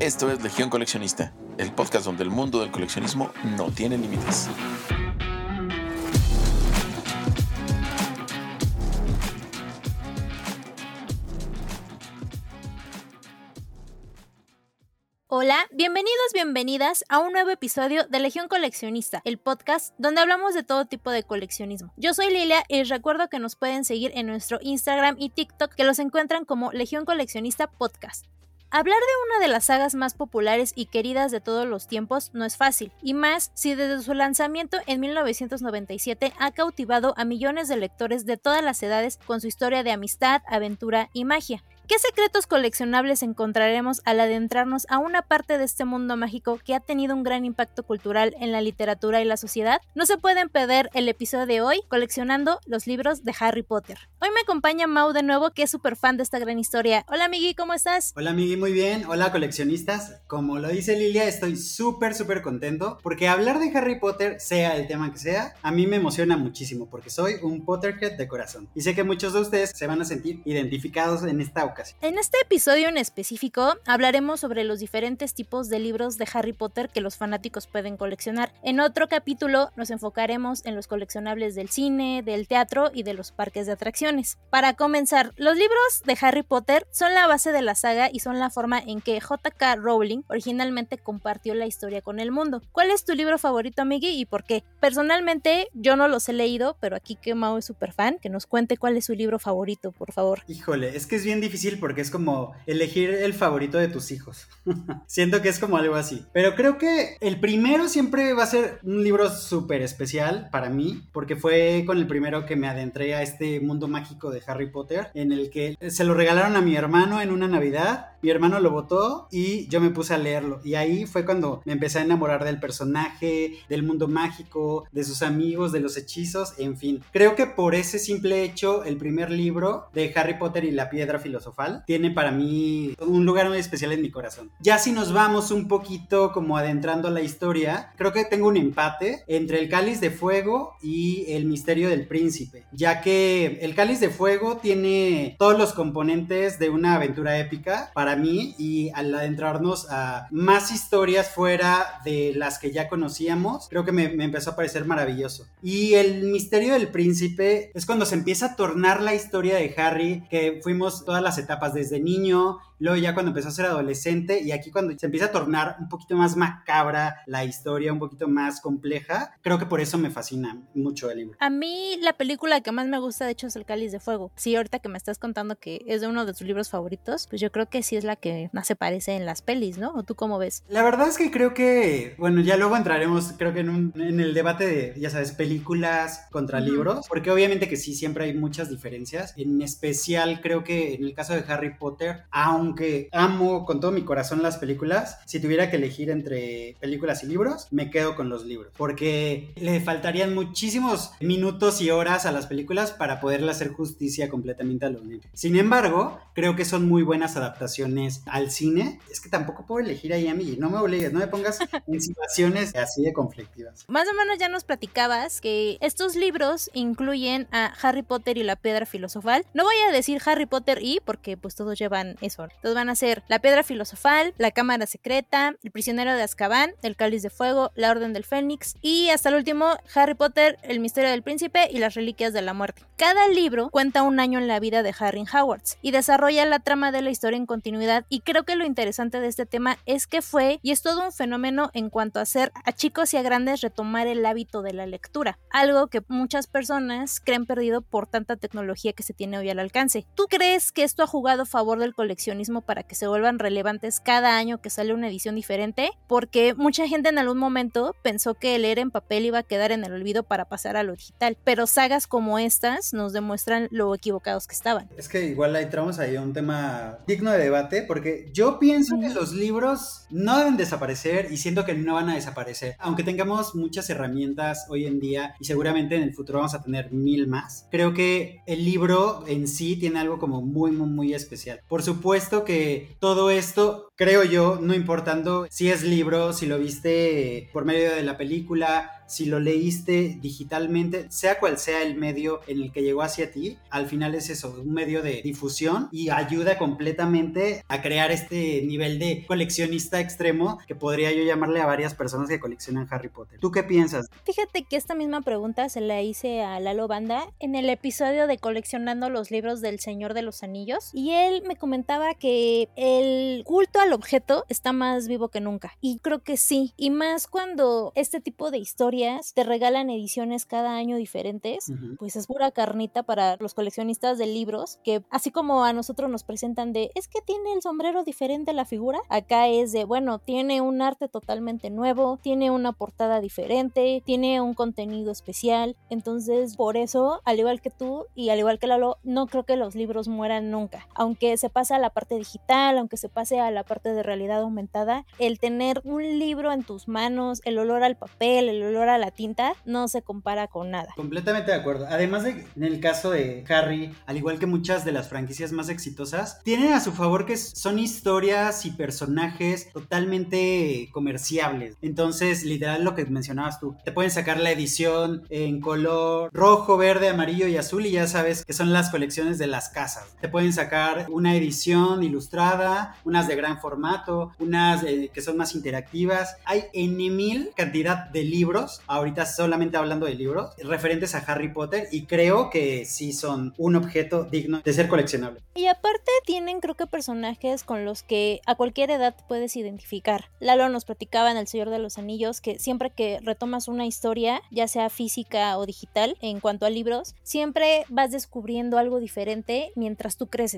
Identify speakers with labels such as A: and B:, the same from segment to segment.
A: Esto es Legión Coleccionista, el podcast donde el mundo del coleccionismo no tiene límites.
B: Hola, bienvenidos, bienvenidas a un nuevo episodio de Legión Coleccionista, el podcast donde hablamos de todo tipo de coleccionismo. Yo soy Lilia y recuerdo que nos pueden seguir en nuestro Instagram y TikTok que los encuentran como Legión Coleccionista Podcast. Hablar de una de las sagas más populares y queridas de todos los tiempos no es fácil, y más si desde su lanzamiento en 1997 ha cautivado a millones de lectores de todas las edades con su historia de amistad, aventura y magia. ¿Qué secretos coleccionables encontraremos al adentrarnos a una parte de este mundo mágico que ha tenido un gran impacto cultural en la literatura y la sociedad? No se pueden perder el episodio de hoy coleccionando los libros de Harry Potter. Hoy me acompaña Mau de nuevo, que es súper fan de esta gran historia. Hola, Migui, ¿cómo estás?
C: Hola, Migui, muy bien. Hola, coleccionistas. Como lo dice Lilia, estoy súper, súper contento porque hablar de Harry Potter, sea el tema que sea, a mí me emociona muchísimo porque soy un Potterhead de corazón. Y sé que muchos de ustedes se van a sentir identificados en esta
B: en este episodio en específico hablaremos sobre los diferentes tipos de libros de Harry Potter que los fanáticos pueden coleccionar. En otro capítulo nos enfocaremos en los coleccionables del cine, del teatro y de los parques de atracciones. Para comenzar, los libros de Harry Potter son la base de la saga y son la forma en que JK Rowling originalmente compartió la historia con el mundo. ¿Cuál es tu libro favorito, Miggy, y por qué? Personalmente yo no los he leído, pero aquí que Mao es súper fan, que nos cuente cuál es su libro favorito, por favor.
C: Híjole, es que es bien difícil porque es como elegir el favorito de tus hijos. Siento que es como algo así. Pero creo que el primero siempre va a ser un libro súper especial para mí, porque fue con el primero que me adentré a este mundo mágico de Harry Potter, en el que se lo regalaron a mi hermano en una Navidad, mi hermano lo votó y yo me puse a leerlo. Y ahí fue cuando me empecé a enamorar del personaje, del mundo mágico, de sus amigos, de los hechizos, en fin. Creo que por ese simple hecho, el primer libro de Harry Potter y la piedra filosofal tiene para mí un lugar muy especial en mi corazón. Ya si nos vamos un poquito como adentrando a la historia, creo que tengo un empate entre el cáliz de fuego y el misterio del príncipe, ya que el cáliz de fuego tiene todos los componentes de una aventura épica para mí y al adentrarnos a más historias fuera de las que ya conocíamos, creo que me, me empezó a parecer maravilloso. Y el misterio del príncipe es cuando se empieza a tornar la historia de Harry, que fuimos todas las etapas desde niño, luego ya cuando empezó a ser adolescente y aquí cuando se empieza a tornar un poquito más macabra la historia, un poquito más compleja, creo que por eso me fascina mucho el libro.
B: A mí la película que más me gusta de hecho es El Cáliz de Fuego. Sí, ahorita que me estás contando que es de uno de tus libros favoritos, pues yo creo que sí es la que más se parece en las pelis, ¿no? ¿O tú cómo ves?
C: La verdad es que creo que, bueno, ya luego entraremos, creo que en, un, en el debate de, ya sabes, películas contra libros, porque obviamente que sí, siempre hay muchas diferencias. En especial creo que en el caso de Harry Potter, aunque amo con todo mi corazón las películas, si tuviera que elegir entre películas y libros, me quedo con los libros, porque le faltarían muchísimos minutos y horas a las películas para poderle hacer justicia completamente a los libros. Sin embargo, creo que son muy buenas adaptaciones al cine. Es que tampoco puedo elegir ahí a mí, no me obligues, no me pongas en situaciones así de conflictivas.
B: Más o menos ya nos platicabas que estos libros incluyen a Harry Potter y la piedra filosofal. No voy a decir Harry Potter y porque pues todos llevan eso. Entonces van a ser La Piedra Filosofal, La Cámara Secreta, El Prisionero de Azkaban, El Cáliz de Fuego, La Orden del Fénix y hasta el último Harry Potter, El Misterio del Príncipe y Las Reliquias de la Muerte. Cada libro cuenta un año en la vida de Harry Howards y desarrolla la trama de la historia en continuidad y creo que lo interesante de este tema es que fue y es todo un fenómeno en cuanto a hacer a chicos y a grandes retomar el hábito de la lectura, algo que muchas personas creen perdido por tanta tecnología que se tiene hoy al alcance. ¿Tú crees que esto ha jugado a favor del coleccionismo para que se vuelvan relevantes cada año que sale una edición diferente, porque mucha gente en algún momento pensó que leer en papel iba a quedar en el olvido para pasar a lo digital, pero sagas como estas nos demuestran lo equivocados que estaban.
C: Es que igual ahí traemos ahí un tema digno de debate, porque yo pienso que los libros no deben desaparecer y siento que no van a desaparecer, aunque tengamos muchas herramientas hoy en día y seguramente en el futuro vamos a tener mil más. Creo que el libro en sí tiene algo como muy, muy, muy especial. Por supuesto que todo esto, creo yo, no importando si es libro, si lo viste por medio de la película si lo leíste digitalmente, sea cual sea el medio en el que llegó hacia ti, al final es eso, un medio de difusión y ayuda completamente a crear este nivel de coleccionista extremo que podría yo llamarle a varias personas que coleccionan Harry Potter. ¿Tú qué piensas?
B: Fíjate que esta misma pregunta se la hice a Lalo Banda en el episodio de coleccionando los libros del Señor de los Anillos y él me comentaba que el culto al objeto está más vivo que nunca y creo que sí y más cuando este tipo de historias te regalan ediciones cada año diferentes pues es pura carnita para los coleccionistas de libros que así como a nosotros nos presentan de es que tiene el sombrero diferente la figura acá es de bueno tiene un arte totalmente nuevo tiene una portada diferente tiene un contenido especial entonces por eso al igual que tú y al igual que Lalo no creo que los libros mueran nunca aunque se pase a la parte digital aunque se pase a la parte de realidad aumentada el tener un libro en tus manos el olor al papel el olor a la tinta no se compara con nada.
C: Completamente de acuerdo. Además de en el caso de Harry al igual que muchas de las franquicias más exitosas tienen a su favor que son historias y personajes totalmente comerciables. Entonces literal lo que mencionabas tú te pueden sacar la edición en color rojo verde amarillo y azul y ya sabes que son las colecciones de las casas. Te pueden sacar una edición ilustrada unas de gran formato unas eh, que son más interactivas hay en mil cantidad de libros ahorita solamente hablando de libros referentes a Harry Potter y creo que sí son un objeto digno de ser coleccionable.
B: Y aparte tienen creo que personajes con los que a cualquier edad puedes identificar. Lalo nos platicaba en El Señor de los Anillos que siempre que retomas una historia, ya sea física o digital, en cuanto a libros, siempre vas descubriendo algo diferente mientras tú creces.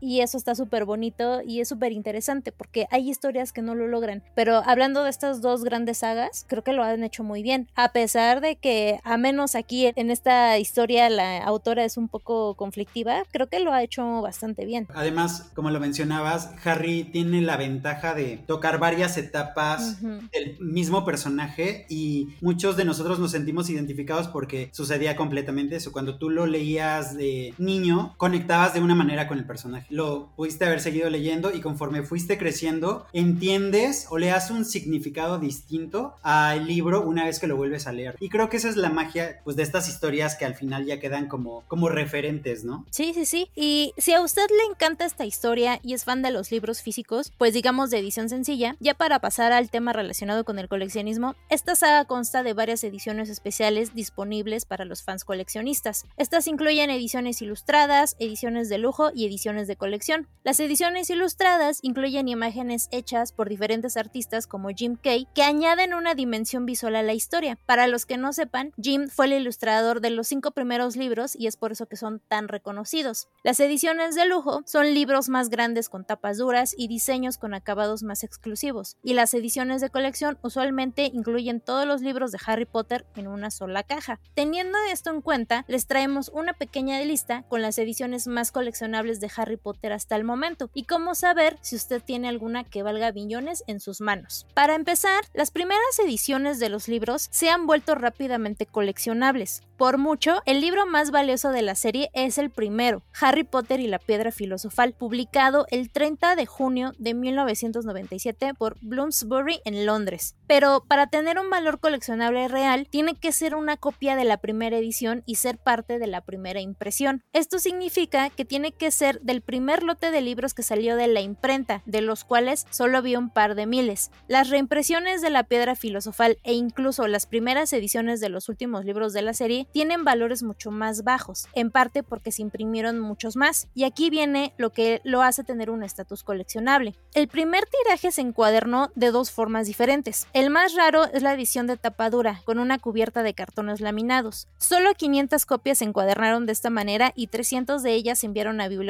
B: Y eso está súper bonito y es súper interesante porque hay historias que no lo logran. Pero hablando de estas dos grandes sagas, creo que lo han hecho muy bien. A pesar de que, a menos aquí en esta historia, la autora es un poco conflictiva, creo que lo ha hecho bastante bien.
C: Además, como lo mencionabas, Harry tiene la ventaja de tocar varias etapas del mismo personaje y muchos de nosotros nos sentimos identificados porque sucedía completamente eso. Cuando tú lo leías de niño, conectabas de una manera con el personaje. Lo pudiste haber seguido leyendo y conforme fuiste creciendo, entiendes o le das un significado distinto al libro una vez que lo vuelves a leer. Y creo que esa es la magia pues de estas historias que al final ya quedan como, como referentes, ¿no?
B: Sí, sí, sí. Y si a usted le encanta esta historia y es fan de los libros físicos, pues digamos de edición sencilla, ya para pasar al tema relacionado con el coleccionismo, esta saga consta de varias ediciones especiales disponibles para los fans coleccionistas. Estas incluyen ediciones ilustradas, ediciones de lujo y ediciones de colección. Las ediciones ilustradas incluyen imágenes hechas por diferentes artistas como Jim Kay que añaden una dimensión visual a la historia. Para los que no sepan, Jim fue el ilustrador de los cinco primeros libros y es por eso que son tan reconocidos. Las ediciones de lujo son libros más grandes con tapas duras y diseños con acabados más exclusivos, y las ediciones de colección usualmente incluyen todos los libros de Harry Potter en una sola caja. Teniendo esto en cuenta, les traemos una pequeña lista con las ediciones más coleccionables de Harry Potter hasta el momento y cómo saber si usted tiene alguna que valga billones en sus manos. Para empezar, las primeras ediciones de los libros se han vuelto rápidamente coleccionables. Por mucho, el libro más valioso de la serie es el primero, Harry Potter y la Piedra Filosofal, publicado el 30 de junio de 1997 por Bloomsbury en Londres. Pero para tener un valor coleccionable real, tiene que ser una copia de la primera edición y ser parte de la primera impresión. Esto significa que tiene que ser del primer lote de libros que salió de la imprenta, de los cuales solo había un par de miles. Las reimpresiones de la Piedra Filosofal e incluso las primeras ediciones de los últimos libros de la serie tienen valores mucho más bajos, en parte porque se imprimieron muchos más. Y aquí viene lo que lo hace tener un estatus coleccionable. El primer tiraje se encuadernó de dos formas diferentes. El más raro es la edición de tapadura, con una cubierta de cartones laminados. Solo 500 copias se encuadernaron de esta manera y 300 de ellas se enviaron a bibliotecas.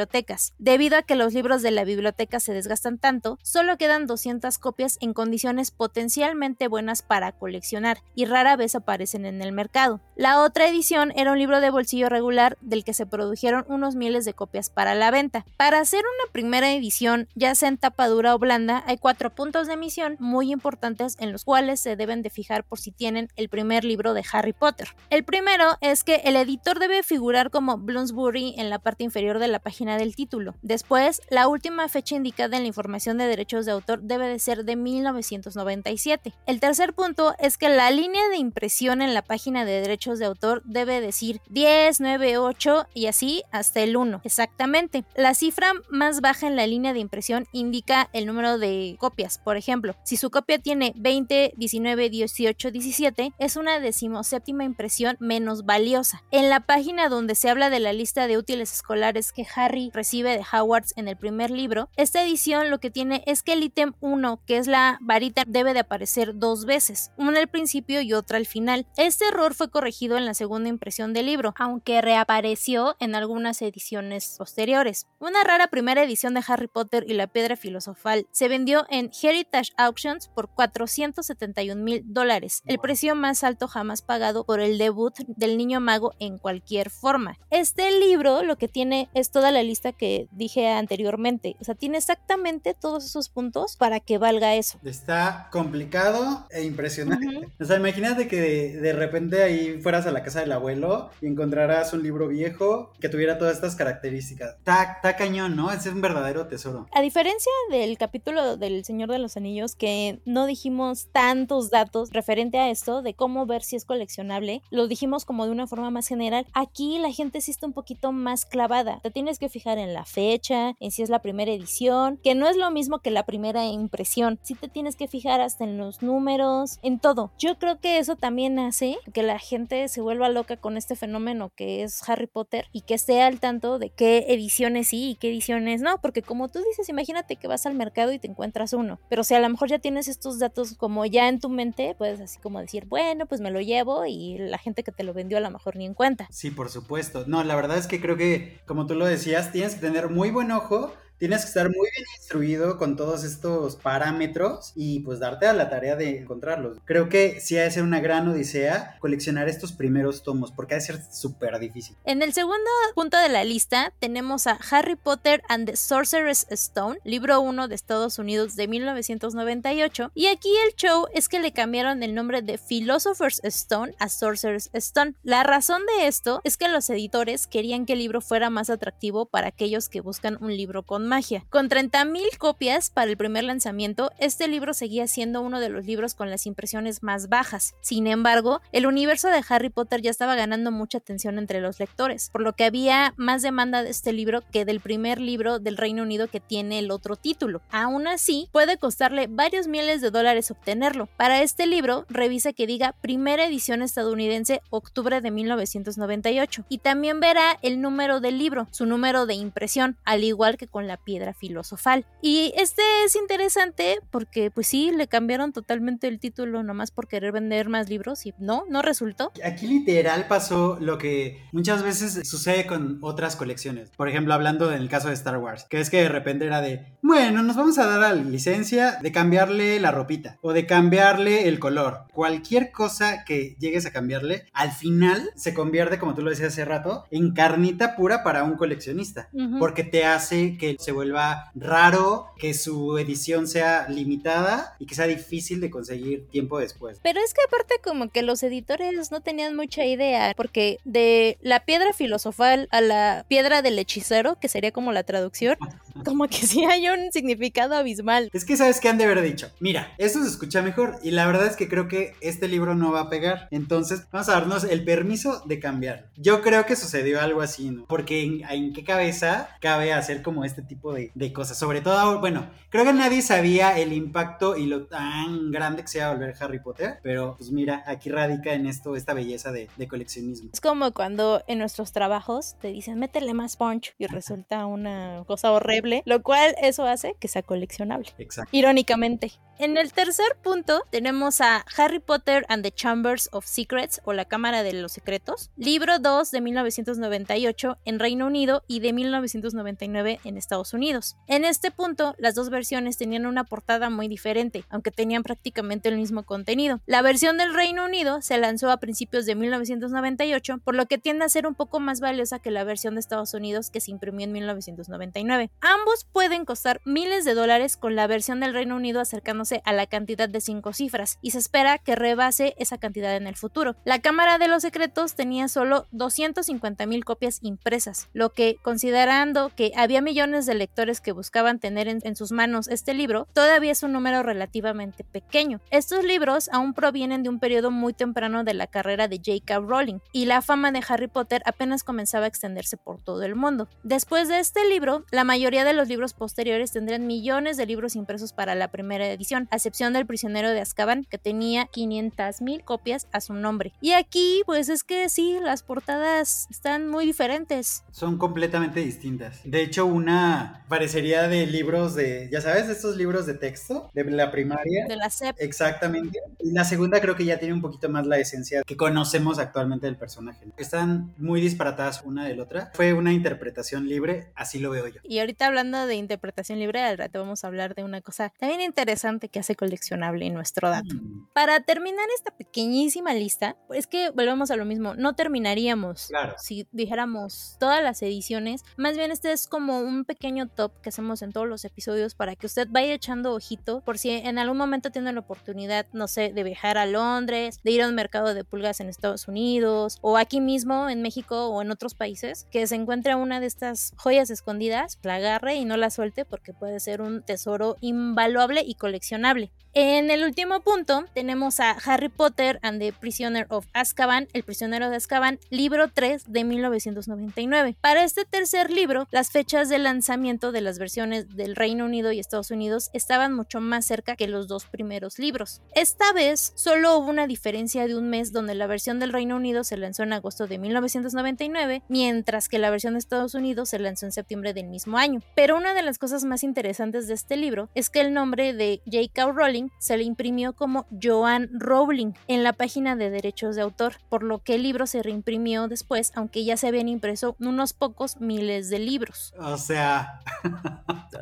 B: Debido a que los libros de la biblioteca se desgastan tanto, solo quedan 200 copias en condiciones potencialmente buenas para coleccionar y rara vez aparecen en el mercado. La otra edición era un libro de bolsillo regular del que se produjeron unos miles de copias para la venta. Para hacer una primera edición, ya sea en tapa dura o blanda, hay cuatro puntos de emisión muy importantes en los cuales se deben de fijar por si tienen el primer libro de Harry Potter. El primero es que el editor debe figurar como Bloomsbury en la parte inferior de la página del título. Después, la última fecha indicada en la información de derechos de autor debe de ser de 1997. El tercer punto es que la línea de impresión en la página de derechos de autor debe decir 10, 9, 8 y así hasta el 1. Exactamente. La cifra más baja en la línea de impresión indica el número de copias. Por ejemplo, si su copia tiene 20, 19, 18, 17, es una decimoséptima impresión menos valiosa. En la página donde se habla de la lista de útiles escolares que Harry recibe de Howards en el primer libro, esta edición lo que tiene es que el ítem 1, que es la varita, debe de aparecer dos veces, una al principio y otra al final. Este error fue corregido en la segunda impresión del libro, aunque reapareció en algunas ediciones posteriores. Una rara primera edición de Harry Potter y la piedra filosofal se vendió en Heritage Auctions por 471 mil dólares, el precio más alto jamás pagado por el debut del niño mago en cualquier forma. Este libro lo que tiene es toda la lista que dije anteriormente, o sea, tiene exactamente todos esos puntos para que valga eso.
C: Está complicado e impresionante. O sea, imagínate que de, repente ahí fueras a la casa del abuelo y encontrarás un libro viejo que tuviera todas estas características. Está, cañón, ¿no? es un verdadero tesoro.
B: A diferencia del capítulo del Señor de los Anillos, que no dijimos tantos datos referente a esto de cómo ver si es coleccionable, lo dijimos como de una forma más general. Aquí la gente sí está un poquito más clavada. Te tienes que fijar en la fecha, en si es la primera edición, que no es lo mismo que la primera impresión. Sí te tienes que fijar hasta en los números, en todo. Yo creo que eso también hace que la gente se vuelva loca con este fenómeno que es Harry Potter y que esté al tanto de qué ediciones sí y qué ediciones no, porque como tú dices, imagínate que vas al mercado y te encuentras uno, pero si a lo mejor ya tienes estos datos como ya en tu mente, puedes así como decir, bueno, pues me lo llevo y la gente que te lo vendió a lo mejor ni en cuenta.
C: Sí, por supuesto. No, la verdad es que creo que, como tú lo decías, tienes que tener muy buen ojo tienes que estar muy bien instruido con todos estos parámetros y pues darte a la tarea de encontrarlos. Creo que sí ha de ser una gran odisea coleccionar estos primeros tomos porque ha de ser súper difícil.
B: En el segundo punto de la lista tenemos a Harry Potter and the Sorcerer's Stone, libro 1 de Estados Unidos de 1998 y aquí el show es que le cambiaron el nombre de Philosopher's Stone a Sorcerer's Stone. La razón de esto es que los editores querían que el libro fuera más atractivo para aquellos que buscan un libro con magia. Con 30.000 copias para el primer lanzamiento, este libro seguía siendo uno de los libros con las impresiones más bajas. Sin embargo, el universo de Harry Potter ya estaba ganando mucha atención entre los lectores, por lo que había más demanda de este libro que del primer libro del Reino Unido que tiene el otro título. Aún así, puede costarle varios miles de dólares obtenerlo. Para este libro, revisa que diga primera edición estadounidense octubre de 1998 y también verá el número del libro, su número de impresión, al igual que con la piedra filosofal. Y este es interesante porque pues sí, le cambiaron totalmente el título nomás por querer vender más libros y no, no resultó.
C: Aquí literal pasó lo que muchas veces sucede con otras colecciones. Por ejemplo, hablando del caso de Star Wars, que es que de repente era de, bueno, nos vamos a dar la licencia de cambiarle la ropita o de cambiarle el color. Cualquier cosa que llegues a cambiarle, al final se convierte, como tú lo decías hace rato, en carnita pura para un coleccionista, porque te hace que se vuelva raro, que su edición sea limitada y que sea difícil de conseguir tiempo después.
B: Pero es que aparte como que los editores no tenían mucha idea, porque de la piedra filosofal a la piedra del hechicero, que sería como la traducción, como que sí hay un significado abismal.
C: Es que sabes que han de haber dicho, mira, esto se escucha mejor y la verdad es que creo que este libro no va a pegar, entonces vamos a darnos el permiso de cambiar. Yo creo que sucedió algo así, ¿no? Porque en, en qué cabeza cabe hacer como este tipo de, cosas. Sobre todo, bueno, creo que nadie sabía el impacto y lo tan grande que se iba a volver Harry Potter, pero pues mira, aquí radica en esto esta belleza de, coleccionismo.
B: Es como cuando en nuestros trabajos te dicen, métele más punch y resulta una cosa horrible, lo cual eso hace que sea coleccionable.
C: Exacto.
B: Irónicamente. En el tercer punto tenemos a Harry Potter and the Chambers of Secrets o la Cámara de los Secretos, libro 2 de 1998 en Reino Unido y de 1999 en Estados Unidos. En este punto, las dos versiones tenían una portada muy diferente, aunque tenían prácticamente el mismo contenido. La versión del Reino Unido se lanzó a principios de 1998, por lo que tiende a ser un poco más valiosa que la versión de Estados Unidos que se imprimió en 1999. Ambos pueden costar miles de dólares con la versión del Reino Unido acercándose a la cantidad de cinco cifras y se espera que rebase esa cantidad en el futuro. La Cámara de los Secretos tenía solo 250 mil copias impresas, lo que considerando que había millones de lectores que buscaban tener en, sus manos este libro, todavía es un número relativamente pequeño. Estos libros aún provienen de un periodo muy temprano de la carrera de J.K. Rowling y la fama de Harry Potter apenas comenzaba a extenderse por todo el mundo. Después de este libro, la mayoría de los libros posteriores tendrían millones de libros impresos para la primera edición, a excepción del prisionero de Azkaban, que tenía 500 mil copias a su nombre. Y aquí, pues es que sí, las portadas están muy diferentes.
C: Son completamente distintas. De hecho, una parecería de libros de, ya sabes, estos libros de texto de la primaria.
B: De la SEP.
C: Exactamente. Y la segunda creo que ya tiene un poquito más la esencia que conocemos actualmente del personaje. Están muy disparatadas una de la otra. Fue una interpretación libre, así lo veo yo.
B: Y ahorita hablando de interpretación libre, al rato vamos a hablar de una cosa también interesante que hace coleccionable nuestro dato.
C: Mm,
B: Para terminar esta pequeñísima lista, es que volvemos a lo mismo, no terminaríamos
C: Claro.
B: si dijéramos todas las ediciones. Más bien este es como un pequeño top que hacemos en todos los episodios para que usted vaya echando ojito por si en algún momento tiene la oportunidad, no sé, de viajar a Londres, de ir a un mercado de pulgas en Estados Unidos o aquí mismo en México o en otros países, que se encuentre una de estas joyas escondidas, la agarre y no la suelte porque puede ser un tesoro invaluable y coleccionable. En el último punto tenemos a Harry Potter and the Prisoner of Azkaban, El prisionero de Azkaban, libro 3 de 1999. Para este tercer libro, las fechas de lanzamiento de las versiones del Reino Unido y Estados Unidos estaban mucho más cerca que los dos primeros libros. Esta vez solo hubo una diferencia de un mes donde la versión del Reino Unido se lanzó en agosto de 1999, mientras que la versión de Estados Unidos se lanzó en septiembre del mismo año. Pero una de las cosas más interesantes de este libro es que el nombre de J.K. Rowling se le imprimió como Joan Rowling en la página de derechos de autor, por lo que el libro se reimprimió después, aunque ya se habían impreso unos pocos miles de libros.
C: O sea,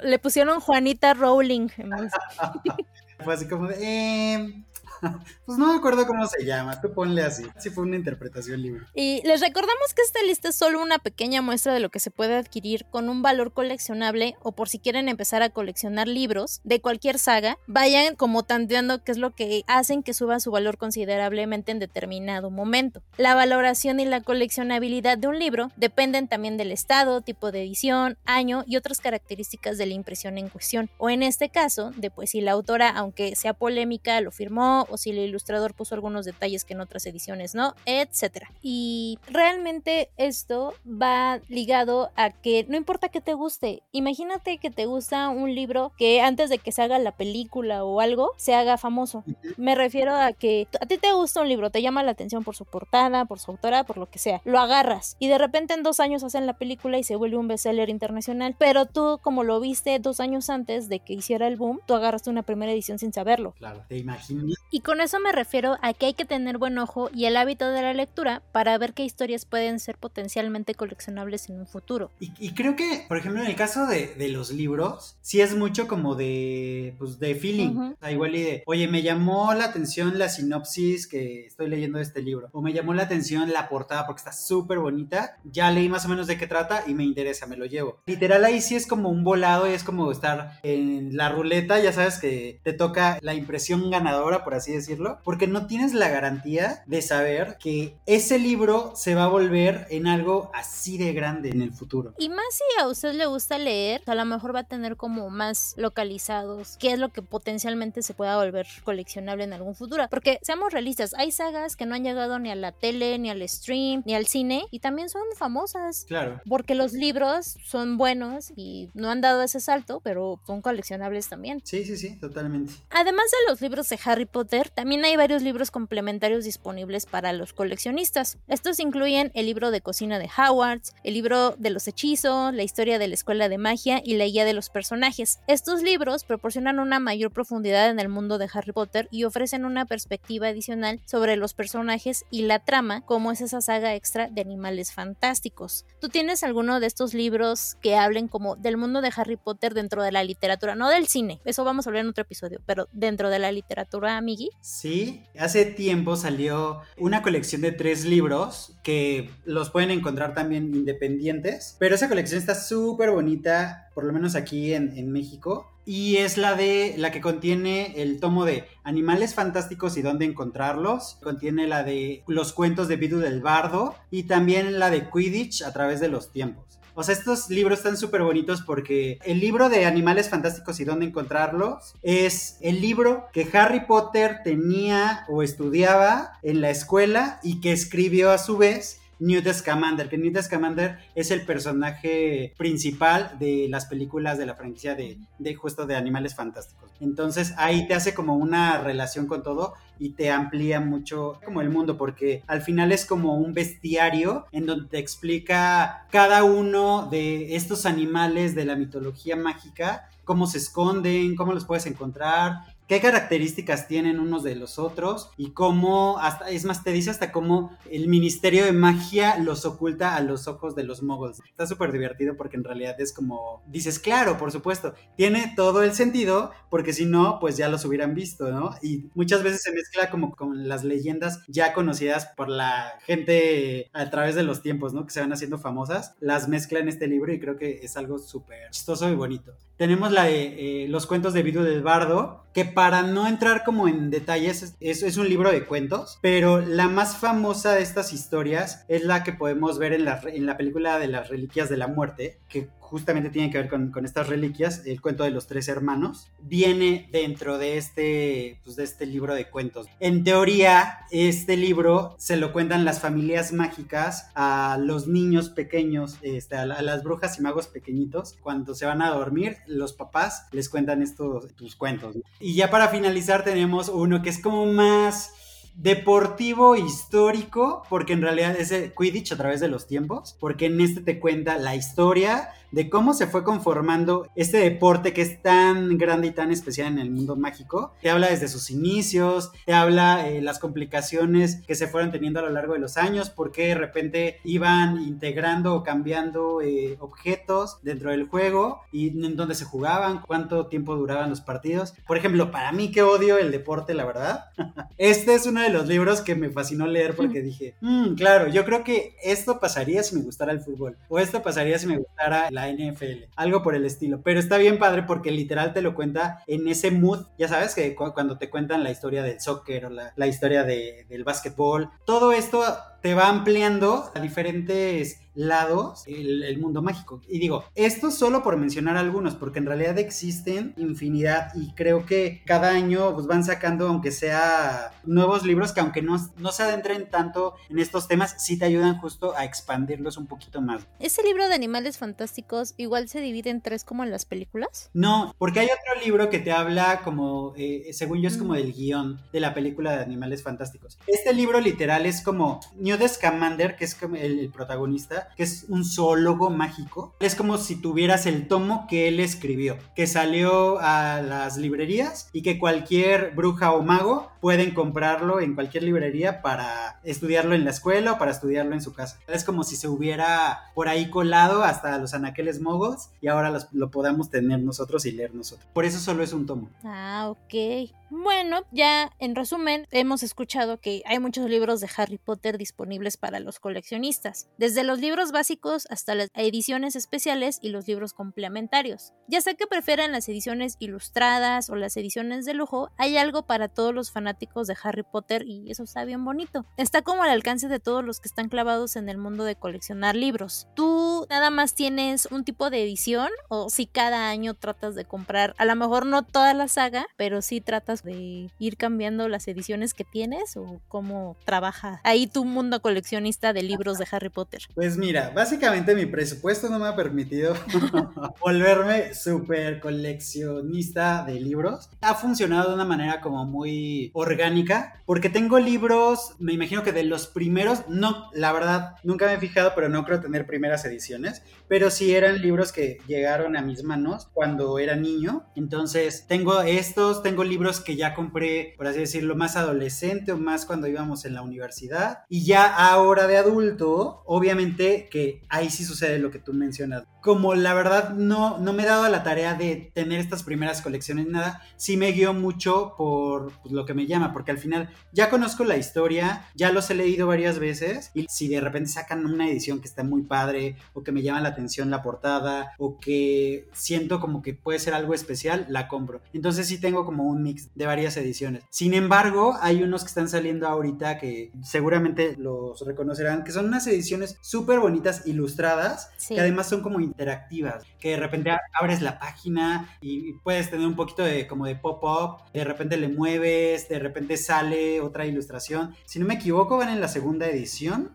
B: Le pusieron Juanita Rowling.
C: fue así como de, eh, pues no me acuerdo cómo se llama, tú ponle así. Sí fue una interpretación libre.
B: Y les recordamos que esta lista es solo una pequeña muestra de lo que se puede adquirir con un valor coleccionable o por si quieren empezar a coleccionar libros de cualquier saga, vayan como tanteando qué es lo que hacen que suba su valor considerablemente en determinado momento. La valoración y la coleccionabilidad de un libro dependen también del estado, tipo de edición, año y otras características de la impresión en cuestión. O en este caso, de pues si la autora, aunque sea polémica, lo firmó o si el ilustrador puso algunos detalles que en otras ediciones no, etcétera. Y realmente esto va ligado a que no importa que te guste, imagínate que te gusta un libro que antes de que se haga la película o algo, se haga famoso. Me refiero a que a ti te gusta un libro, te llama la atención por su portada, por su autora, por lo que sea, lo agarras y de repente en dos años hacen la película y se vuelve un bestseller internacional, pero tú como lo viste dos años antes de que hiciera el boom, tú agarraste una primera edición sin saberlo.
C: Claro, te imaginas.
B: Y con eso me refiero a que hay que tener buen ojo y el hábito de la lectura para ver qué historias pueden ser potencialmente coleccionables en un futuro.
C: Y, y creo que, por ejemplo, en el caso de, de los libros, sí es mucho como de, pues, de feeling.
B: Ujú.
C: O sea, igual y de, oye, me llamó la atención la sinopsis que estoy leyendo de este libro. O me llamó la atención la portada porque está súper bonita. Ya leí más o menos de qué trata y me interesa, me lo llevo. Literal ahí sí es como un volado y es como estar en la ruleta, ya sabes que te toca la impresión ganadora, por así decirlo. Porque no tienes la garantía de saber que ese libro se va a volver en algo así de grande en el futuro.
B: Y más si a usted le gusta leer, a lo mejor va a tener como más localizados qué es lo que potencialmente se pueda volver coleccionable en algún futuro. Porque seamos realistas, hay sagas que no han llegado ni a la tele, ni al stream, ni al cine y también son famosas.
C: Claro.
B: Porque los libros son buenos y no han dado ese salto, pero son coleccionables también.
C: Sí, sí, sí, totalmente.
B: Además de los libros de Harry Potter También hay varios libros complementarios disponibles para los coleccionistas. Estos incluyen el libro de cocina de Howards, el libro de los hechizos, la historia de la escuela de magia y la guía de los personajes. Estos libros proporcionan una mayor profundidad en el mundo de Harry Potter y ofrecen una perspectiva adicional sobre los personajes y la trama, como es esa saga extra de animales fantásticos. ¿Tú tienes alguno de estos libros que hablen como del mundo de Harry Potter dentro de la literatura? No del cine, eso vamos a hablar en otro episodio, pero dentro de la literatura, Amigui.
C: Sí, hace tiempo salió una colección de tres libros que los pueden encontrar también independientes, pero esa colección está súper bonita, por lo menos aquí en, México y es la de la que contiene el tomo de Animales Fantásticos y dónde encontrarlos, contiene la de Los cuentos de Vidu del Bardo y también la de Quidditch a través de los tiempos. O sea, estos libros están súper bonitos porque el libro de Animales Fantásticos y dónde encontrarlos es el libro que Harry Potter tenía o estudiaba en la escuela y que escribió a su vez Newt Scamander, que Newt Scamander es el personaje principal de las películas de la franquicia de, de justo de Animales Fantásticos. Entonces ahí te hace como una relación con todo y te amplía mucho como el mundo, porque al final es como un bestiario en donde te explica cada uno de estos animales de la mitología mágica, cómo se esconden, cómo los puedes encontrar, qué características tienen unos de los otros y cómo, hasta, es más, te dice hasta cómo el Ministerio de Magia los oculta a los ojos de los moguls. Está súper divertido porque en realidad es como, dices, claro, por supuesto, tiene todo el sentido porque si no, pues ya los hubieran visto, ¿no? Y muchas veces se mezcla como con las leyendas ya conocidas por la gente a través de los tiempos, ¿no? Que se van haciendo famosas, las mezcla en este libro y creo que es algo súper chistoso y bonito. Tenemos la de eh, los cuentos de Vidu del Bardo, que para no entrar como en detalles, es, es, un libro de cuentos, pero la más famosa de estas historias es la que podemos ver en la, en la película de las Reliquias de la Muerte, que justamente tiene que ver con, con, estas reliquias, el cuento de los tres hermanos, viene dentro de este, pues de este libro de cuentos. En teoría, este libro se lo cuentan las familias mágicas a los niños pequeños, este, a, las brujas y magos pequeñitos. Cuando se van a dormir, los papás les cuentan estos tus cuentos. Y ya para finalizar tenemos uno que es como más deportivo histórico, porque en realidad es el Quidditch a través de los tiempos, porque en este te cuenta la historia de cómo se fue conformando este deporte que es tan grande y tan especial en el mundo mágico. Te habla desde sus inicios, te habla eh, las complicaciones que se fueron teniendo a lo largo de los años, por qué de repente iban integrando o cambiando eh, objetos dentro del juego y en dónde se jugaban, cuánto tiempo duraban los partidos. Por ejemplo, para mí que odio el deporte, la verdad, este es uno de los libros que me fascinó leer porque dije, mmm, claro, yo creo que esto pasaría si me gustara el fútbol o esto pasaría si me gustara la NFL, algo por el estilo. Pero está bien padre porque literal te lo cuenta en ese mood, ya sabes que cu cuando te cuentan la historia del soccer o la, la historia de, del básquetbol, todo esto te va ampliando a diferentes lados el, el, mundo mágico. Y digo, esto solo por mencionar algunos, porque en realidad existen infinidad y creo que cada año pues, van sacando, aunque sea nuevos libros, que aunque no, no se adentren tanto en estos temas, sí te ayudan justo a expandirlos un poquito más.
B: ¿Ese libro de animales fantásticos igual se divide en tres como en las películas?
C: No, porque hay otro libro que te habla como, eh, según yo es como del guion de la película de animales fantásticos. Este libro literal es como Newt Scamander, que es como el, el protagonista, que es un zoólogo mágico. Es como si tuvieras el tomo que él escribió, que salió a las librerías y que cualquier bruja o mago pueden comprarlo en cualquier librería para estudiarlo en la escuela o para estudiarlo en su casa. Es como si se hubiera por ahí colado hasta los anaqueles moguls y ahora los, lo podamos tener nosotros y leer nosotros. Por eso solo es un tomo.
B: Ah, ok. Bueno, ya en resumen, hemos escuchado que hay muchos libros de Harry Potter disponibles para los coleccionistas, desde los libros básicos hasta las ediciones especiales y los libros complementarios. Ya sea que prefieran las ediciones ilustradas o las ediciones de lujo, hay algo para todos los fanáticos de Harry Potter y eso está bien bonito. Está como al alcance de todos los que están clavados en el mundo de coleccionar libros. ¿Tú nada más tienes un tipo de edición o si cada año tratas de comprar, a lo mejor no toda la saga, pero sí tratas de ir cambiando las ediciones que tienes o cómo trabaja ahí tu mundo coleccionista de libros de Harry Potter?
C: Pues mi mira, básicamente mi presupuesto no me ha permitido volverme súper coleccionista de libros. Ha funcionado de una manera como muy orgánica, porque tengo libros, me imagino que de los primeros, no, la verdad, nunca me he fijado, pero no creo tener primeras ediciones, pero sí eran libros que llegaron a mis manos cuando era niño. Entonces, tengo estos, tengo libros que ya compré, por así decirlo, más adolescente o más cuando íbamos en la universidad. Y ya ahora de adulto, obviamente que ahí sí sucede lo que tú mencionas. Como la verdad no, no me he dado la tarea de tener estas primeras colecciones, nada, sí me guío mucho por pues, lo que me llama, porque al final ya conozco la historia, ya los he leído varias veces y si de repente sacan una edición que está muy padre o que me llama la atención la portada o que siento como que puede ser algo especial, la compro. Entonces sí tengo como un mix de varias ediciones. Sin embargo, hay unos que están saliendo ahorita que seguramente los reconocerán, que son unas ediciones súper bonitas, ilustradas, que además son como interactivas, que de repente abres la página y puedes tener un poquito de como de pop-up, de repente le mueves, de repente sale otra ilustración. Si no me equivoco, van en la segunda edición.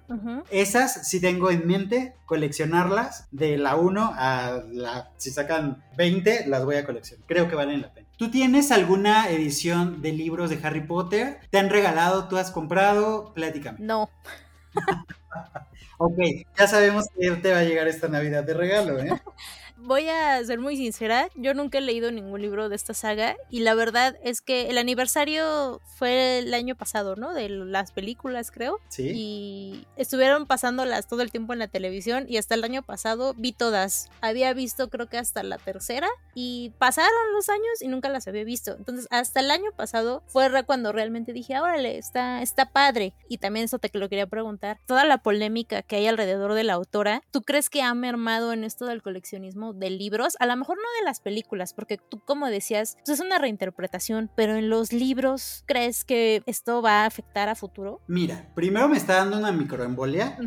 C: Esas sí tengo en mente coleccionarlas de la 1 a la, si sacan 20, las voy a coleccionar. Creo que valen la pena. ¿Tú tienes alguna edición de libros de Harry Potter? ¿Te han regalado? ¿Tú has comprado? Pláticame.
B: No.
C: ok, ya sabemos que te va a llegar esta Navidad de regalo, ¿eh?
B: voy a ser muy sincera, yo nunca he leído ningún libro de esta saga y la verdad es que el aniversario fue el año pasado, ¿no? De las películas, creo.
C: Sí.
B: Y estuvieron pasándolas todo el tiempo en la televisión y hasta el año pasado vi todas. Había visto creo que hasta la tercera y pasaron los años y nunca las había visto. Entonces hasta el año pasado fue cuando realmente dije, órale, está, está padre. Y también eso te lo quería preguntar. Toda la polémica que hay alrededor de la autora, ¿tú crees que ha mermado en esto del coleccionismo de libros, a lo mejor no de las películas, porque tú como decías, pues, es una reinterpretación, pero en los libros, ¿crees que esto va a afectar a futuro?
C: Mira, primero me está dando una microembolia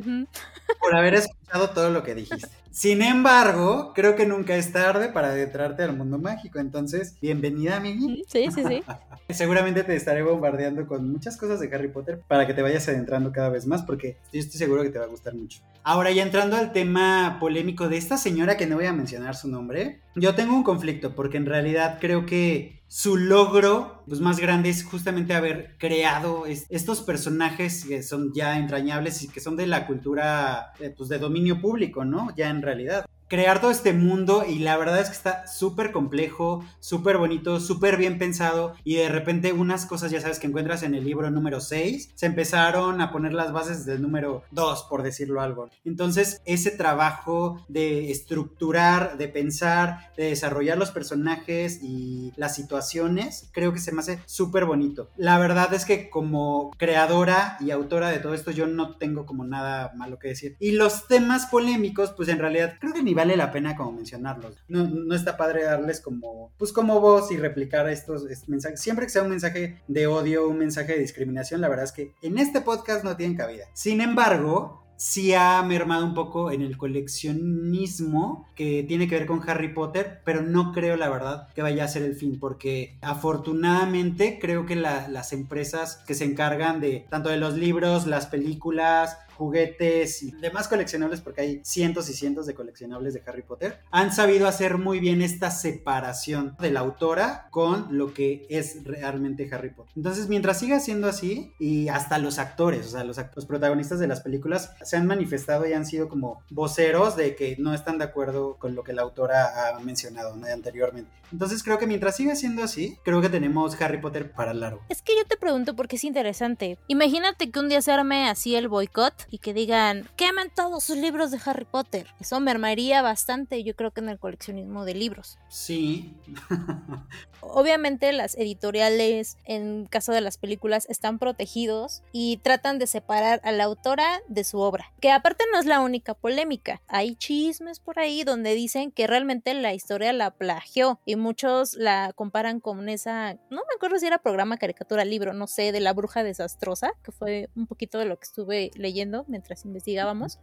C: por haber escuchado todo lo que dijiste. Sin embargo, creo que nunca es tarde para adentrarte al mundo mágico. Entonces, bienvenida, Mimi.
B: Sí, sí, sí.
C: Seguramente te estaré bombardeando con muchas cosas de Harry Potter para que te vayas adentrando cada vez más, porque yo estoy seguro que te va a gustar mucho. Ahora, ya entrando al tema polémico de esta señora que no voy a mencionar su nombre, yo tengo un conflicto, porque en realidad creo que su logro pues, más grande es justamente haber creado estos personajes que son ya entrañables y que son de la cultura eh, pues, de dominio público, ¿no? Ya en realidad crear todo este mundo y la verdad es que está súper complejo, súper bonito, súper bien pensado y de repente unas cosas ya sabes que encuentras en el libro número 6 se empezaron a poner las bases del número 2 por decirlo algo. Entonces ese trabajo de estructurar, de pensar, de desarrollar los personajes y las situaciones creo que se me hace súper bonito. La verdad es que como creadora y autora de todo esto yo no tengo como nada malo que decir. Y los temas polémicos pues en realidad creo que ni vale la pena como mencionarlos. No, no está padre darles como, pues como voz y replicar estos, mensajes. Siempre que sea un mensaje de odio, un mensaje de discriminación, la verdad es que en este podcast no tienen cabida. Sin embargo, sí ha mermado un poco en el coleccionismo que tiene que ver con Harry Potter, pero no creo la verdad que vaya a ser el fin, porque afortunadamente creo que las empresas que se encargan de tanto de los libros, las películas, juguetes y demás coleccionables, porque hay cientos y cientos de coleccionables de Harry Potter, han sabido hacer muy bien esta separación de la autora con lo que es realmente Harry Potter. Entonces, mientras siga siendo así, y hasta los actores, o sea, los, los protagonistas de las películas se han manifestado y han sido como voceros de que no están de acuerdo con lo que la autora ha mencionado anteriormente. Entonces, creo que mientras siga siendo así, creo que tenemos Harry Potter para largo.
B: Es que yo te pregunto porque es interesante. Imagínate que un día se arme así el boicot y que digan, quemen todos sus libros de Harry Potter. Eso mermaría bastante, yo creo que en el coleccionismo de libros.
C: Sí.
B: Obviamente las editoriales, en caso de las películas, están protegidos y tratan de separar a la autora de su obra. Que aparte no es la única polémica. Hay chismes por ahí donde dicen que realmente la historia la plagió y muchos la comparan con esa, no me acuerdo si era programa, caricatura, libro, no sé, de la bruja desastrosa, que fue un poquito de lo que estuve leyendo leyendo mientras investigábamos.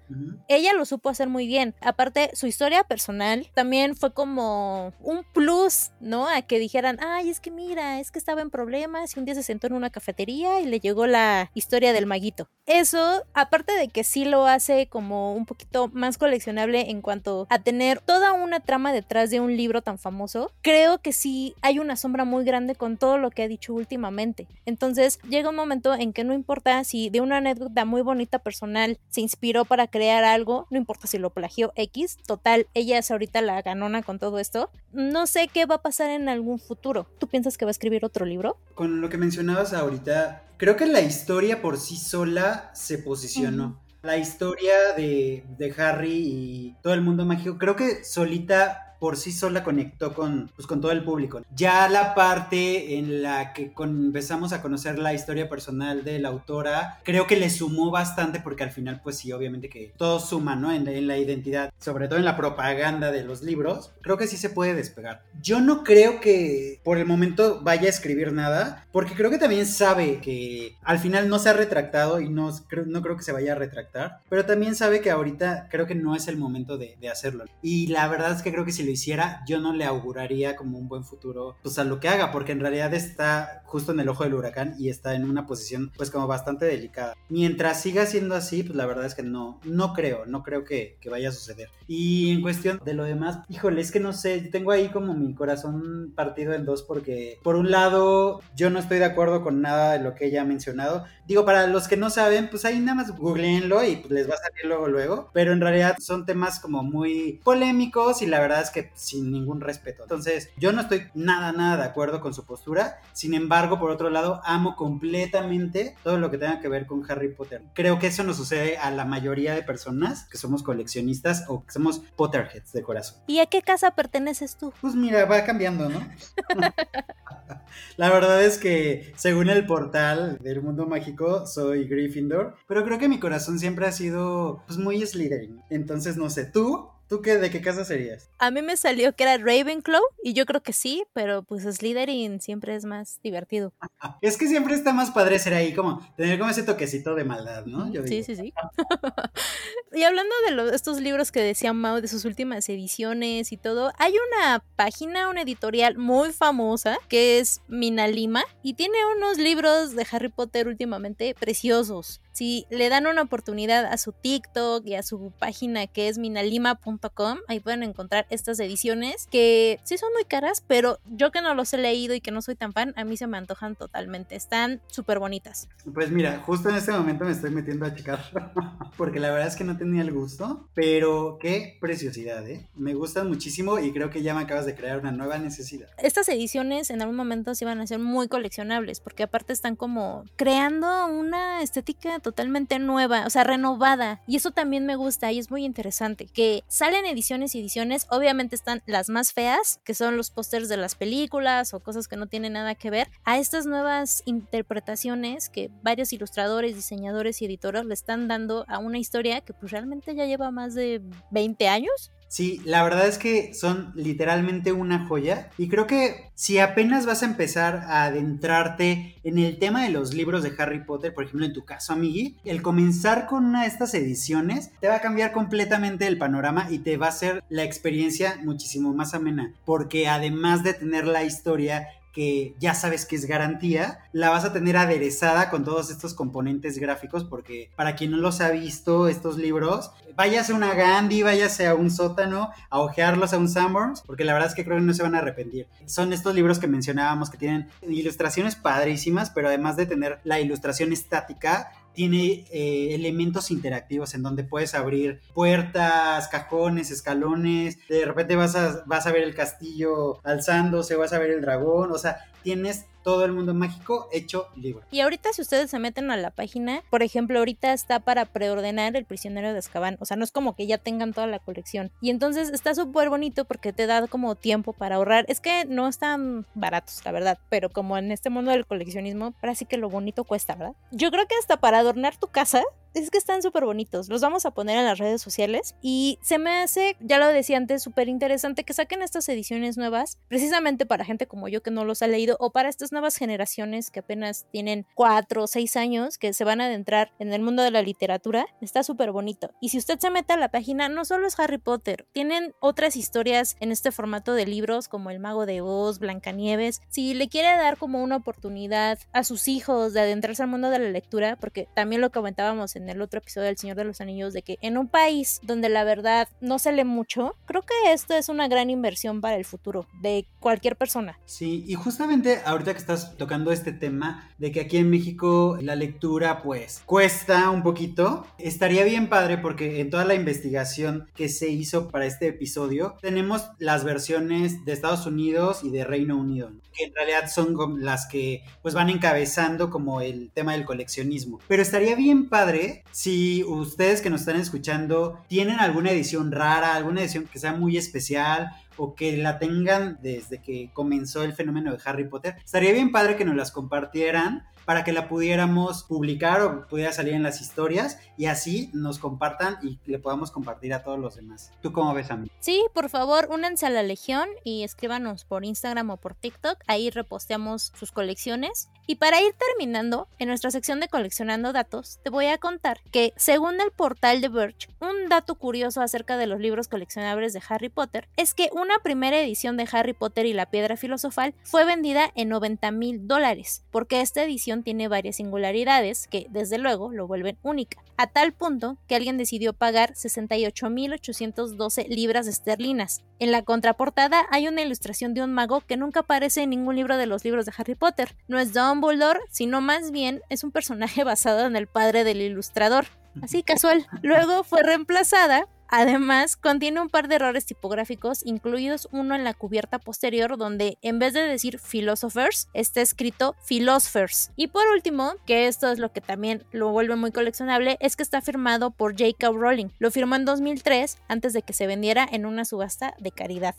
B: Ella lo supo hacer muy bien. Aparte, su historia personal también fue como un plus, ¿no? A que dijeran, ay, es que mira, es que estaba en problemas y un día se sentó en una cafetería y le llegó la historia del maguito. Eso, aparte de que sí lo hace como un poquito más coleccionable en cuanto a tener toda una trama detrás de un libro tan famoso, creo que sí hay una sombra muy grande con todo lo que ha dicho últimamente. Entonces llega un momento en que no importa si de una anécdota muy bonita personal se inspiró para crear algo, no importa si lo plagió X, total, ella es ahorita la ganona con todo esto. No sé qué va a pasar en algún futuro. ¿Tú piensas que va a escribir otro libro?
C: Con lo que mencionabas ahorita, creo que la historia por sí sola se posicionó. La historia de, de Harry y todo el mundo mágico, creo que solita por sí sola conectó con, pues, con todo el público. Ya la parte en la que empezamos a conocer la historia personal de la autora, creo que le sumó bastante porque al final, pues sí, obviamente que todo suma, ¿no? En, en la identidad, sobre todo en la propaganda de los libros, creo que sí se puede despegar. Yo no creo que por el momento vaya a escribir nada, porque creo que también sabe que al final no se ha retractado y no, no creo que se vaya a retractar, pero también sabe que ahorita creo que no es el momento de, de hacerlo. Y la verdad es que creo que si lo hiciera, yo no le auguraría como un buen futuro pues a lo que haga, porque en realidad está justo en el ojo del huracán y está en una posición pues como bastante delicada. Mientras siga siendo así, pues la verdad es que no, no creo, no creo que, que vaya a suceder. Y en cuestión de lo demás, híjole, es que no sé, tengo ahí como mi corazón partido en dos porque por un lado yo no estoy de acuerdo con nada de lo que ella ha mencionado. Digo, para los que no saben, pues ahí nada más googleenlo y pues les va a salir luego luego, pero en realidad son temas como muy polémicos y la verdad es que sin ningún respeto. Entonces, yo no estoy nada, nada de acuerdo con su postura. Sin embargo, por otro lado, amo completamente todo lo que tenga que ver con Harry Potter. Creo que eso nos sucede a la mayoría de personas que somos coleccionistas o que somos Potterheads de corazón.
B: ¿Y a qué casa perteneces tú?
C: Pues mira, va cambiando, ¿no? La verdad es que según el portal del mundo mágico soy Gryffindor, pero creo que mi corazón siempre ha sido pues muy Slytherin. Entonces no sé, ¿tú? ¿Tú qué, de qué casa serías?
B: A mí me salió que era Ravenclaw y yo creo que sí, pero pues Slytherin siempre es más divertido.
C: es que siempre está más padre ser ahí, como tener como ese toquecito de maldad, ¿no?
B: sí, sí, sí. y hablando de estos libros que decía Mao, de sus últimas ediciones y todo, hay una página, una editorial muy famosa que es Minalima y tiene unos libros de Harry Potter últimamente preciosos si le dan una oportunidad a su TikTok y a su página que es minalima.com, ahí pueden encontrar estas ediciones que sí son muy caras, pero yo que no los he leído y que no soy tan fan, a mí se me antojan totalmente. Están súper bonitas.
C: Pues mira, justo en este momento me estoy metiendo a checar, porque la verdad es que no tenía el gusto, pero qué preciosidad, ¿eh? Me gustan muchísimo y creo que ya me acabas de crear una nueva necesidad.
B: Estas ediciones en algún momento sí van a ser muy coleccionables, porque aparte están como creando una estética totalmente nueva, o sea, renovada. Y eso también me gusta y es muy interesante. Que salen ediciones y ediciones, obviamente están las más feas, que son los pósters de las películas o cosas que no tienen nada que ver, a estas nuevas interpretaciones que varios ilustradores, diseñadores y editores le están dando a una historia que pues realmente ya lleva más de 20 años.
C: Sí, la verdad es que son literalmente una joya. Y creo que si apenas vas a empezar a adentrarte en el tema de los libros de Harry Potter, por ejemplo en tu caso, Amigui, el comenzar con una de estas ediciones te va a cambiar completamente el panorama y te va a hacer la experiencia muchísimo más amena, porque además de tener la historia que ya sabes que es garantía, la vas a tener aderezada con todos estos componentes gráficos, porque para quien no los ha visto, estos libros, váyase a una Gandhi, váyase a un sótano, a ojearlos a un Sanborns, porque la verdad es que creo que no se van a arrepentir. Son estos libros que mencionábamos que tienen ilustraciones padrísimas, pero además de tener la ilustración estática, tiene eh, elementos interactivos en donde puedes abrir puertas, cajones, escalones, de repente vas a, vas a ver el castillo alzándose, vas a ver el dragón, o sea, tienes todo el mundo mágico hecho libro.
B: Y ahorita si ustedes se meten a la página, por ejemplo, ahorita está para preordenar El prisionero de Azkaban, o sea, no es como que ya tengan toda la colección. Y entonces está súper bonito porque te da como tiempo para ahorrar. Es que no están baratos, la verdad, pero como en este mundo del coleccionismo, parece que lo bonito cuesta, ¿verdad? Yo creo que hasta para adornar tu casa es que están súper bonitos. Los vamos a poner en las redes sociales y se me hace, ya lo decía antes, súper interesante que saquen estas ediciones nuevas, precisamente para gente como yo que no los ha leído o para estas nuevas generaciones que apenas tienen cuatro o seis años que se van a adentrar en el mundo de la literatura. Está súper bonito. Y si usted se mete a la página, no solo es Harry Potter, tienen otras historias en este formato de libros como El Mago de Oz, Blancanieves. Si le quiere dar como una oportunidad a sus hijos de adentrarse al mundo de la lectura, porque también lo comentábamos en el otro episodio del Señor de los Anillos, de que en un país donde la verdad no se lee mucho, creo que esto es una gran inversión para el futuro de cualquier persona.
C: Sí, y justamente ahorita que estás tocando este tema de que aquí en México la lectura pues cuesta un poquito, estaría bien padre porque en toda la investigación que se hizo para este episodio tenemos las versiones de Estados Unidos y de Reino Unido, que en realidad son las que pues van encabezando como el tema del coleccionismo. Pero estaría bien padre si ustedes que nos están escuchando tienen alguna edición rara, alguna edición que sea muy especial o que la tengan desde que comenzó el fenómeno de Harry Potter, estaría bien padre que nos las compartieran para que la pudiéramos publicar o pudiera salir en las historias y así nos compartan y le podamos compartir a todos los demás. ¿Tú cómo ves a mí?
B: Sí, por favor, únanse a la Legión y escríbanos por Instagram o por TikTok. Ahí reposteamos sus colecciones. Y para ir terminando, en nuestra sección de coleccionando datos, te voy a contar que según el portal de Birch, un dato curioso acerca de los libros coleccionables de Harry Potter es que una primera edición de Harry Potter y la piedra filosofal fue vendida en 90 mil dólares, porque esta edición tiene varias singularidades que desde luego lo vuelven única, a tal punto que alguien decidió pagar 68.812 libras esterlinas. En la contraportada hay una ilustración de un mago que nunca aparece en ningún libro de los libros de Harry Potter. No es Dumbledore, sino más bien es un personaje basado en el padre del ilustrador. Así casual. Luego fue reemplazada Además, contiene un par de errores tipográficos, incluidos uno en la cubierta posterior donde en vez de decir philosophers, está escrito philosophers. Y por último, que esto es lo que también lo vuelve muy coleccionable, es que está firmado por Jacob Rowling. Lo firmó en 2003 antes de que se vendiera en una subasta de caridad.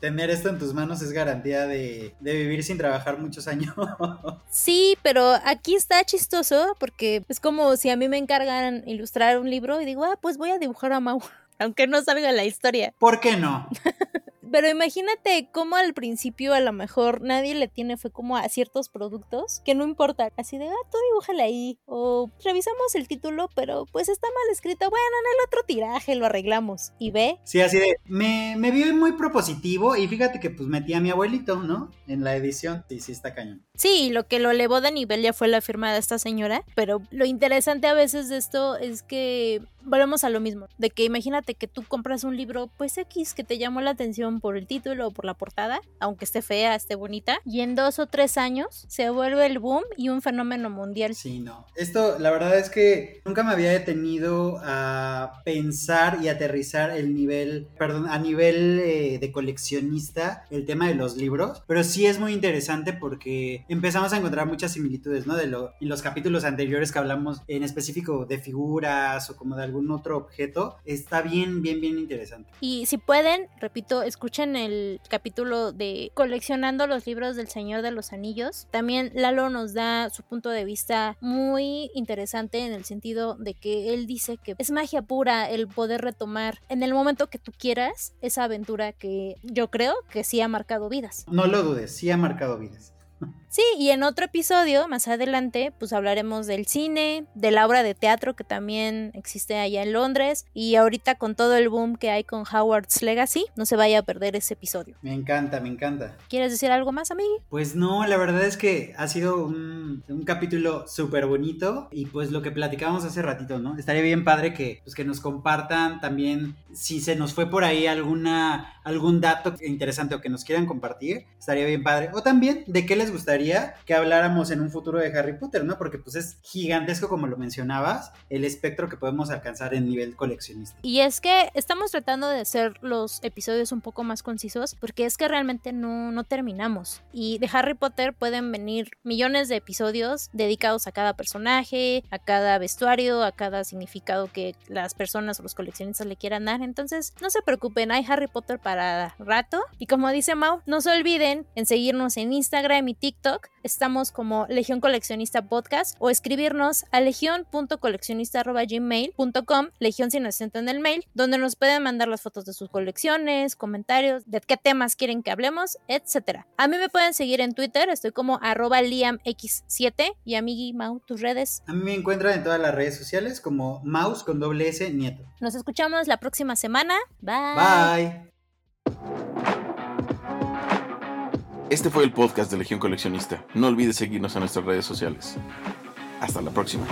C: Tener esto en tus manos es garantía de, vivir sin trabajar muchos años.
B: sí, pero aquí está chistoso porque es como si a mí me encargaran ilustrar un libro y digo, ah, pues voy a dibujar a Mau, aunque no salga la historia.
C: ¿Por qué no?
B: Pero imagínate cómo al principio a lo mejor nadie le tiene fe como a ciertos productos que no importa. Así de, ah, tú dibújale ahí. O revisamos el título, pero pues está mal escrito. Bueno, en el otro tiraje lo arreglamos. Y ve.
C: Sí, así de, me, me vio muy propositivo y fíjate que pues metí a mi abuelito, ¿no? En la edición. Sí, sí, está cañón.
B: Sí, lo que lo elevó de nivel ya fue la firma de esta señora. Pero lo interesante a veces de esto es que volvemos a lo mismo. De que imagínate que tú compras un libro, pues X, que te llamó la atención por el título o por la portada, aunque esté fea, esté bonita, y en dos o tres años se vuelve el boom y un fenómeno mundial.
C: Sí, no. Esto, la verdad es que nunca me había detenido a pensar y aterrizar el nivel, perdón, a nivel eh, de coleccionista, el tema de los libros, pero sí es muy interesante porque empezamos a encontrar muchas similitudes, ¿no? De lo, en los capítulos anteriores que hablamos en específico de figuras o como de algún otro objeto, está bien, bien, bien interesante.
B: Y si pueden, repito, escuchen escuchen el capítulo de coleccionando los libros del Señor de los Anillos. También Lalo nos da su punto de vista muy interesante en el sentido de que él dice que es magia pura el poder retomar en el momento que tú quieras esa aventura que yo creo que sí ha marcado vidas.
C: No lo dudes, sí ha marcado vidas.
B: Sí, y en otro episodio, más adelante, pues hablaremos del cine, de la obra de teatro que también existe allá en Londres, y ahorita con todo el boom que hay con Howard's Legacy, no se vaya a perder ese episodio.
C: Me encanta, me encanta.
B: ¿Quieres decir algo más, amigo?
C: Pues no, la verdad es que ha sido un, capítulo súper bonito, y pues lo que platicábamos hace ratito, ¿no? Estaría bien padre que, pues, que nos compartan también si se nos fue por ahí alguna, algún dato interesante o que nos quieran compartir, estaría bien padre. O también de qué les gustaría que habláramos en un futuro de Harry Potter, ¿no? Porque pues es gigantesco, como lo mencionabas, el espectro que podemos alcanzar en nivel coleccionista.
B: Y es que estamos tratando de hacer los episodios un poco más concisos, porque es que realmente no, no terminamos. Y de Harry Potter pueden venir millones de episodios dedicados a cada personaje, a cada vestuario, a cada significado que las personas o los coleccionistas le quieran dar. Entonces, no se preocupen, hay Harry Potter para rato. Y como dice Mau, no se olviden en seguirnos en Instagram y TikTok TikTok. Estamos como Legión Coleccionista Podcast o escribirnos a legion.coleccionista.gmail.com, Legión sin acento en el mail, donde nos pueden mandar las fotos de sus colecciones, comentarios, de qué temas quieren que hablemos, etcétera. A mí me pueden seguir en Twitter, estoy como arroba liamx7 y a mí, Mau, tus redes.
C: A mí me encuentran en todas las redes sociales como mouse con doble S nieto.
B: Nos escuchamos la próxima semana. Bye.
C: Bye.
A: Este fue el podcast de Legión Coleccionista. No olvides seguirnos en nuestras redes sociales. Hasta la próxima.